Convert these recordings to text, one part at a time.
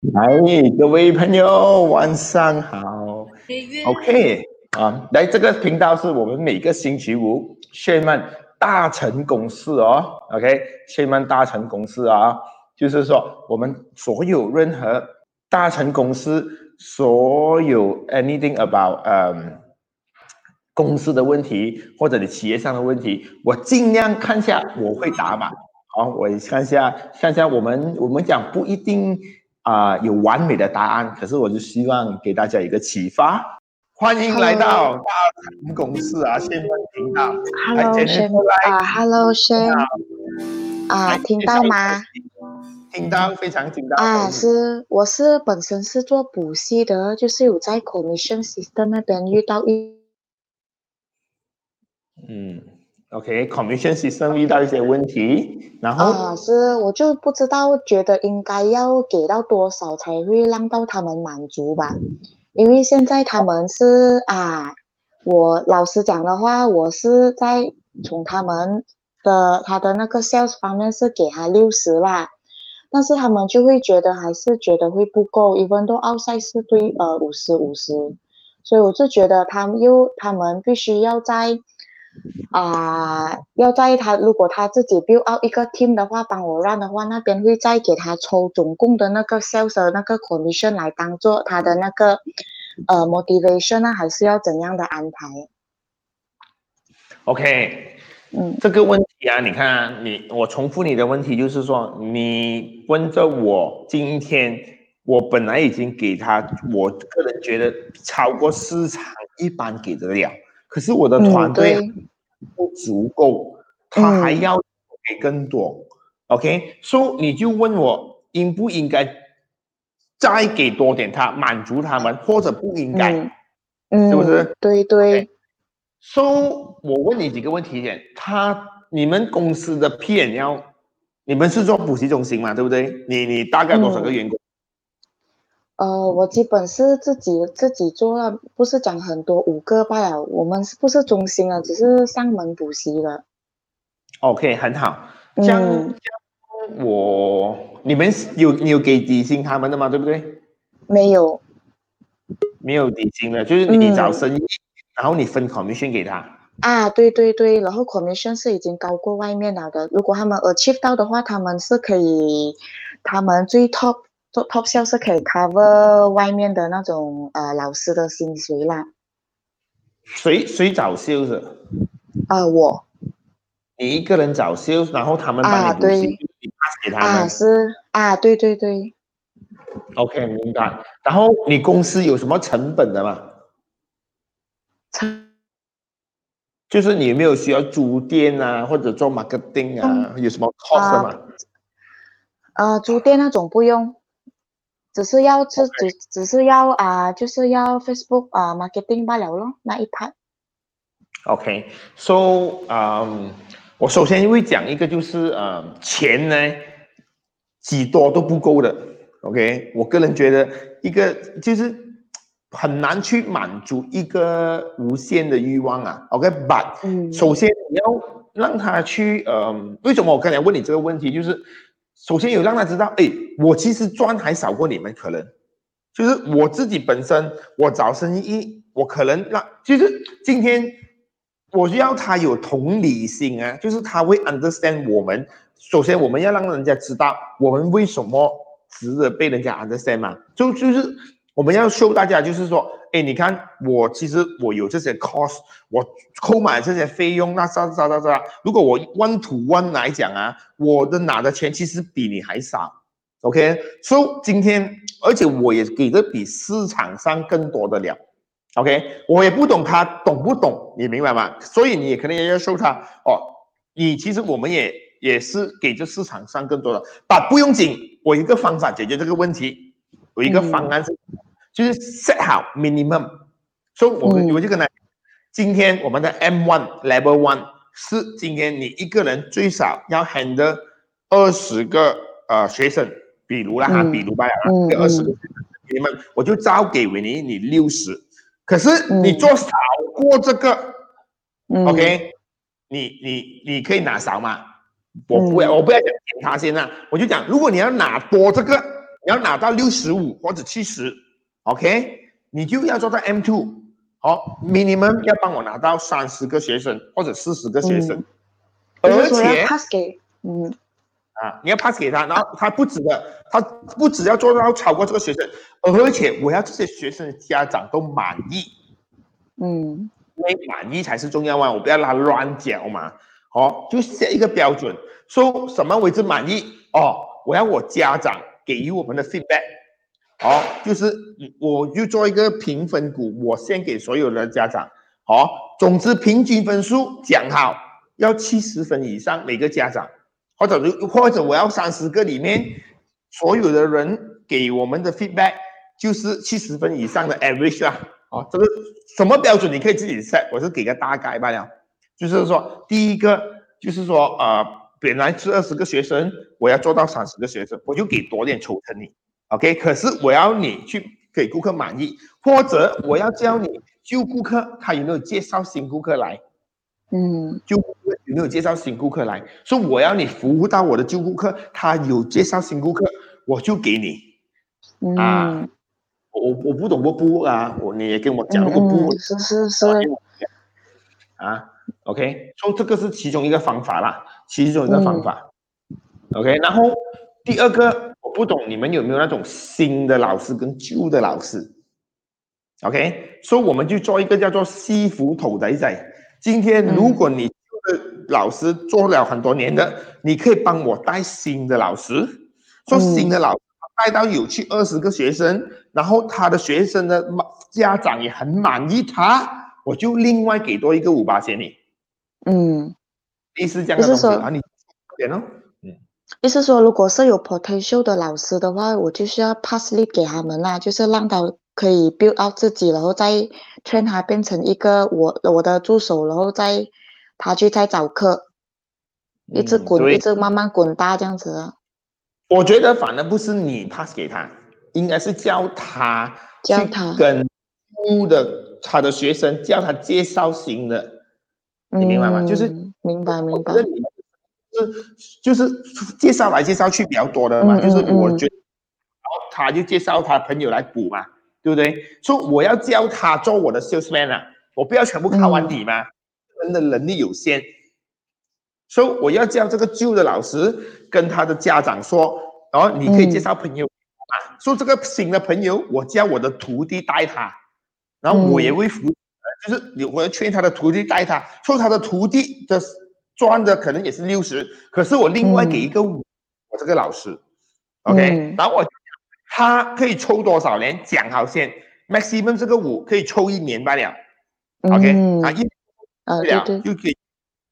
来，各位朋友，晚上好。OK 啊，来这个频道是我们每个星期五炫曼大成公司哦。OK，炫曼大成公司啊，就是说我们所有任何大成公司所有 anything about 嗯公司的问题或者你企业上的问题，我尽量看下我会答嘛。好，我看下看下我们我们讲不一定。啊，有完美的答案，可是我就希望给大家一个启发。欢迎来到大成公司啊，先锋频道。Hello，先啊，Hello，先啊，听到吗？听到，非常听到。啊，是，我是本身是做补习的，就是有在 commission system 那边遇到一，嗯。OK，commission system 遇到一些问题，然后啊，是我就不知道，觉得应该要给到多少才会让到他们满足吧？因为现在他们是啊，我老实讲的话，我是在从他们的他的那个 sales 方面是给他六十啦，但是他们就会觉得还是觉得会不够，一分都奥赛是对呃五十五十，所以我就觉得他们又他们必须要在。啊，要在他如果他自己 build out 一个 team 的话，帮我 run 的话，那边会再给他抽总共的那个 sales 的那个 commission 来当做他的那个呃 motivation 呢，还是要怎样的安排？OK，嗯，这个问题啊，你看你我重复你的问题，就是说你问着我，今天我本来已经给他，我个人觉得超过市场一般给得了。可是我的团队不足够，他还要给更多，OK？所以你就问我应不应该再给多点，他满足他们，或者不应该，是不是？对对。So，，我问你几个问题点，他你们公司的 P 要，你们是做补习中心嘛？对不对？你你大概多少个员工？呃，我基本是自己自己做了，不是讲很多五个罢了。我们是不是中心啊？只是上门补习的。OK，很好。像我你们有你有给底薪他们的吗？对不对？没有，没有底薪的，就是你找生意，然后你分 commission 给他。啊，对对对，然后 commission 是已经高过外面了的。如果他们 achieve 到的话，他们是可以，他们最 top。做 top sales 是可以 cover 外面的那种呃老师的薪水啦。谁谁找 sales？啊，我。你一个人找 sales，然后他们帮你补习，你 pass 给他们。啊，是啊，对对对。OK，明白。然后你公司有什么成本的吗？成，就是你有没有需要租店啊，或者做 marketing 啊？有什么 cost 吗？呃，租店那种不用。只是要只只只是要啊，就是要 Facebook 啊，marketing 罢了咯，那一 part。OK，so 嗯，我首先会讲一个就是呃，钱呢，几多都不够的。OK，我个人觉得一个就是很难去满足一个无限的欲望啊。OK，but 首先你要让他去呃，为什么我刚才问你这个问题，就是。首先有让他知道，哎，我其实赚还少过你们，可能就是我自己本身，我找生意，我可能让，就是今天我要他有同理心啊，就是他会 understand 我们。首先我们要让人家知道我们为什么值得被人家 understand 嘛，就就是。我们要 show 大家，就是说，哎，你看我其实我有这些 cost，我购买这些费用，那啥啥啥啥，如果我 one to one 来讲啊，我的拿的钱其实比你还少，OK？所以今天，而且我也给的比市场上更多的了，OK？我也不懂他懂不懂，你明白吗？所以你也可能也要 show 他，哦，你其实我们也也是给这市场上更多的，但不用紧，我一个方法解决这个问题，我一个方案是。就是 set 好 minimum，所以我们我就跟他，今天我们的 M one level one 是今天你一个人最少要 handle 二十个呃学生，比如啦哈，比如吧，这二十个学生，你们我就招给维尼你六十，可是你做少过这个，OK，你你你可以拿少嘛？我不要我不要讲他先啊，我就讲如果你要拿多这个。你要拿到六十五或者七十，OK，你就要做到 M two，好，minimum 要帮我拿到三十个学生或者四十个学生，而而且 pass 给嗯。啊，你要 pass 给他，然后他不止的，他不只要做到超过这个学生，而且我要这些学生的家长都满意，嗯。因为满意才是重要嘛，我不要让他乱讲嘛，好，就设一个标准，说什么为之满意？哦，我要我家长给予我们的 feedback，好，就是我就做一个评分股，我先给所有的家长，好，总之平均分数讲好要七十分以上每个家长。或者如或者我要三十个里面所有的人给我们的 feedback 就是七十分以上的 average 啦。哦，这个什么标准你可以自己 set，我是给个大概罢了。就是说，第一个就是说，呃，本来是二十个学生，我要做到三十个学生，我就给多点抽成你，OK？可是我要你去给顾客满意，或者我要教你旧顾客他有没有介绍新顾客来。嗯旧顾客有没有介绍新顾客来？说我要你服务到我的旧顾客，他有介绍新顾客，我就给你。嗯啊我我不懂我不啊，我你也跟我讲，嗯如果不嗯是是是啊，OK，所以这个是其中一个方法啦，其中一个方法。OK，然后第二个，我不懂你们有没有那种新的老师跟旧的老师？OK，所以我们就做一个叫做西服头仔仔。今天如果你旧的老师做了很多年的，你可以帮我带新的老师，做新的老师带到有去二十个学生，然后他的学生的满家长也很满意他，我就另外给多一个五八千你，嗯，意思这样的东西啊，你点哦。意思说，如果是有 potential 的老师的话，我就是要 pass lead 给他们啦，就是让他可以 build out 自己，然后再 train 他变成一个我我的助手，然后再他去再找课，一直滚，嗯一直慢慢滚大这样子啊。我觉得反而不是你 pass 给他，应该是教他去教他跟旧的他的学生叫他介绍新的，你明白吗？就是嗯明白明白是就是介绍来介绍去比较多的嘛，嗯就是我觉得，然后他就介绍他朋友来补嘛，对不对？所以我要教他做我的 salesman 啊，我不要全部靠完你嘛，人的能力有限，所以我要叫这个旧的老师跟他的家长说，然后你可以介绍朋友啊，说这个新的朋友，我叫我的徒弟带他，然后我也会服务，就是有我要劝他的徒弟带他，说他的徒弟的赚的可能也是六十，可是我另外给一个五、我这个老师，OK，、嗯。然后我他可以抽多少年讲好先，maximum 这个五可以抽一年罢了、o k 嗯。啊一啊，对了对对。就可以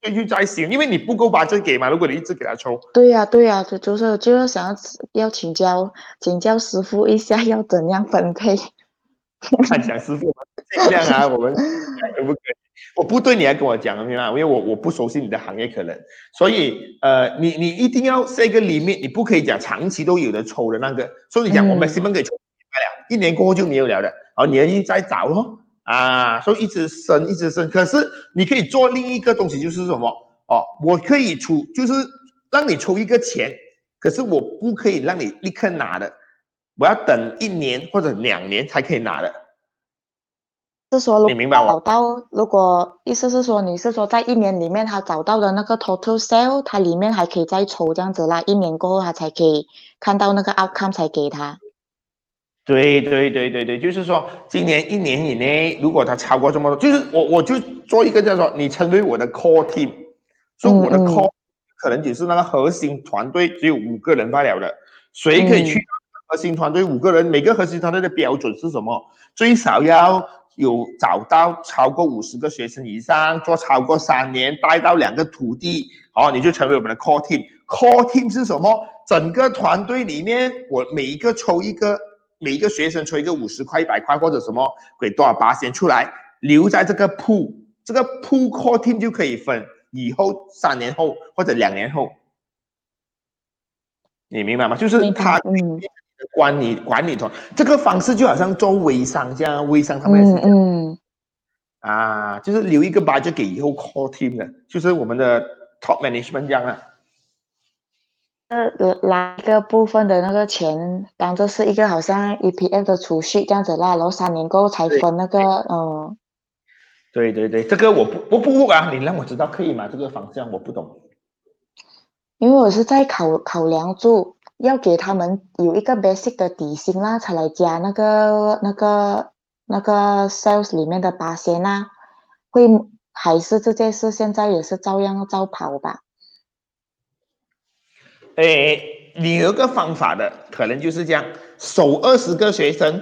就就再行，因为你不够把这给嘛，如果你一直给他抽，对呀对呀，就就是就是想要要请教请教师傅一下，要怎样分配？看讲师傅尽量啊，我们看可不可以？我不对你来跟我讲，明白吗？因为我我不熟悉你的行业可能，所以呃，你你一定要设一个 limit，你不可以讲长期都有的抽的那个，所以你讲嗯。我们 maximum 可以抽一了，一年过后就没有了的，然后你要一再找咯，啊，所以一直升一直升，可是你可以做另一个东西，就是什么？哦，我可以出就是让你抽一个钱，可是我不可以让你立刻拿的，我要等一年或者两年才可以拿的。是说，你明白我找到，如果意思是说，你是说在一年里面他找到的那个 total sale，它里面还可以再抽这样子啦，一年过后他才可以看到那个 outcome 才给他。对对对对对，就是说，今年一年以内，如果他超过这么多，就是我我就做一个叫做你成为我的 core team，说我的 core 可能只是那个核心团队只有五个人罢了的，谁可以去核心团队五个人？每个核心团队的标准是什么？最少要有找到超过五十个学生以上，做超过三年，带到两个徒弟，哦，你就成为我们的 core team。core team 是什么？整个团队里面，我每一个抽一个。每一个学生抽一个五十块、一百块或者什么，给多少八先出来，留在这个铺，这个铺 core team 就可以分以后三年后或者两年后，你明白吗？就是他嗯管理管理团这个方式就好像做微商这样，微商他们也是嗯这样、嗯啊，就是留一个 budget 给以后 core team 的，就是我们的 top management 这样啊。呃来一个部分的那个钱，当做是一个好像 EPF 的储蓄这样子啦，然后三年过后才分那个嗯。对对对，这个我不我不啊，你让我知道可以吗？这个方向我不懂。因为我是在考考量住要给他们有一个 basic 的底薪啦，才来加那个那个那个 sales 里面的八仙啦，会还是这件事现在也是照样照跑吧？诶，你有个方法的，可能就是这样，首二十个学生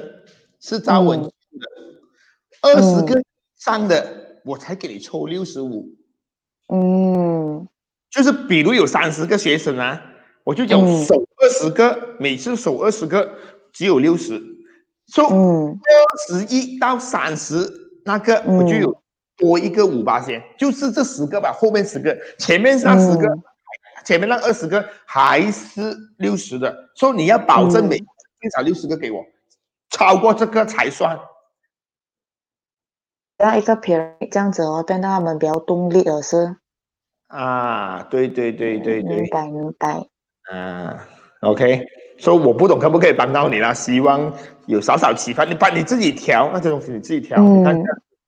是招稳的，二十、个上的我才给你抽六十五。嗯就是比如有三十个学生啊，我就讲嗯。首二十个，每次守二十个只有六十。嗯。二十一到三十那个我就有多一个五八先，就是这十个吧，后面十个，前面那十个，嗯。前面那二十个还是六十的，所以你要保证嗯。每至少六十个给我，超过这个才算。让一个 period 这样子哦，变到他们比较动力了是？啊，对对对对对。明，白明白。啊，OK，所以我不懂可不可以帮到你啦，希望有少少启发。你把你自己调那些东西，你自己调，你看嗯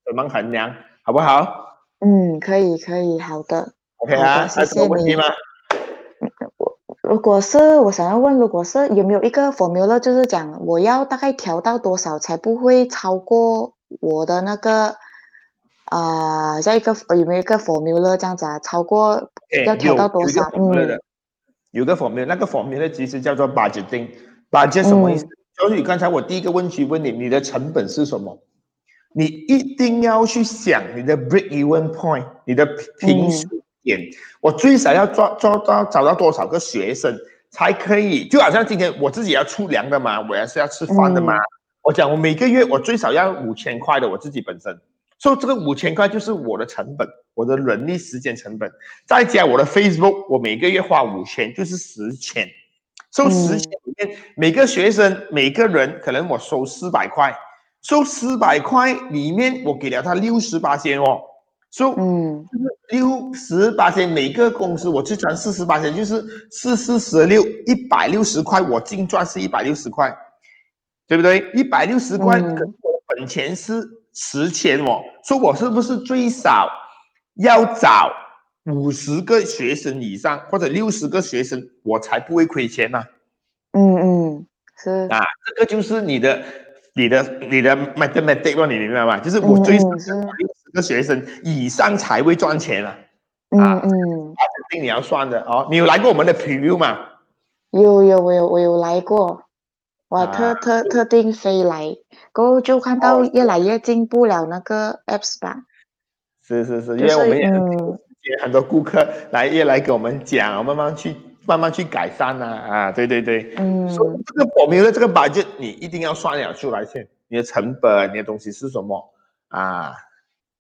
怎么衡量，好不好嗯，可以可以，好的。？OK 啊，谢还有什么谢你问题吗？如果是我想要问，如果是有没有一个 formula，就是讲我要大概调到多少才不会超过我的那个啊，像一个有没有一个 formula 这样子啊？超过哎要调到多少嗯有个 formula，那个 formula 其实叫做 budgeting。budget 什么意思？嗯就是刚才我第一个问题问你，你的成本是什么？你一定要去想你的 break even point，你的平嗯数点。我最少要抓抓到找到多少个学生才可以？就好像今天我自己要出粮的嘛，我也是要吃饭的嘛。嗯我讲我每个月我最少要五千块的，我自己本身。所以这个五千块就是我的成本，我的人力时间成本，再加我的 Facebook，我每个月花五千，就是十千。收嗯。十千里面，每个学生每个人可能我收四百块，收四百块里面我给了他六十八千哦，收嗯。六十八千，每个公司我去赚四十八千，就是四四十六一百六十块，我净赚是一百六十块，对不对？一百六十块，嗯。可是我的本钱是十千哦，说我是不是最少要找五十个学生以上，或者六十个学生，我才不会亏钱呢、嗯嗯，是啊？这个就是你的、你的、你的 mathematics 咯，你明白吗？就是我最少嗯是六十个学生以上才会赚钱啊。嗯啊嗯，肯定你要算的哦。你有来过我们的 preview 吗？有有我有我有来过，我特啊特特定飞来，过后就看到越来越进步了那个 apps 吧，是是是，因为我们也嗯也很多顾客来也来给我们讲，慢慢去慢慢去改善呐啊对对对。嗯所以这个我们的这个 budget 你一定要算了出来先，你的成本、你的东西是什么啊？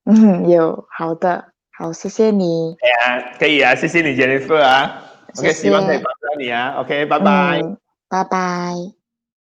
嗯有好的好，谢谢你，啊，可以啊，谢谢你 Jennifer 啊。OK，谢希望可以帮到你啊。OK，拜拜。嗯，拜拜。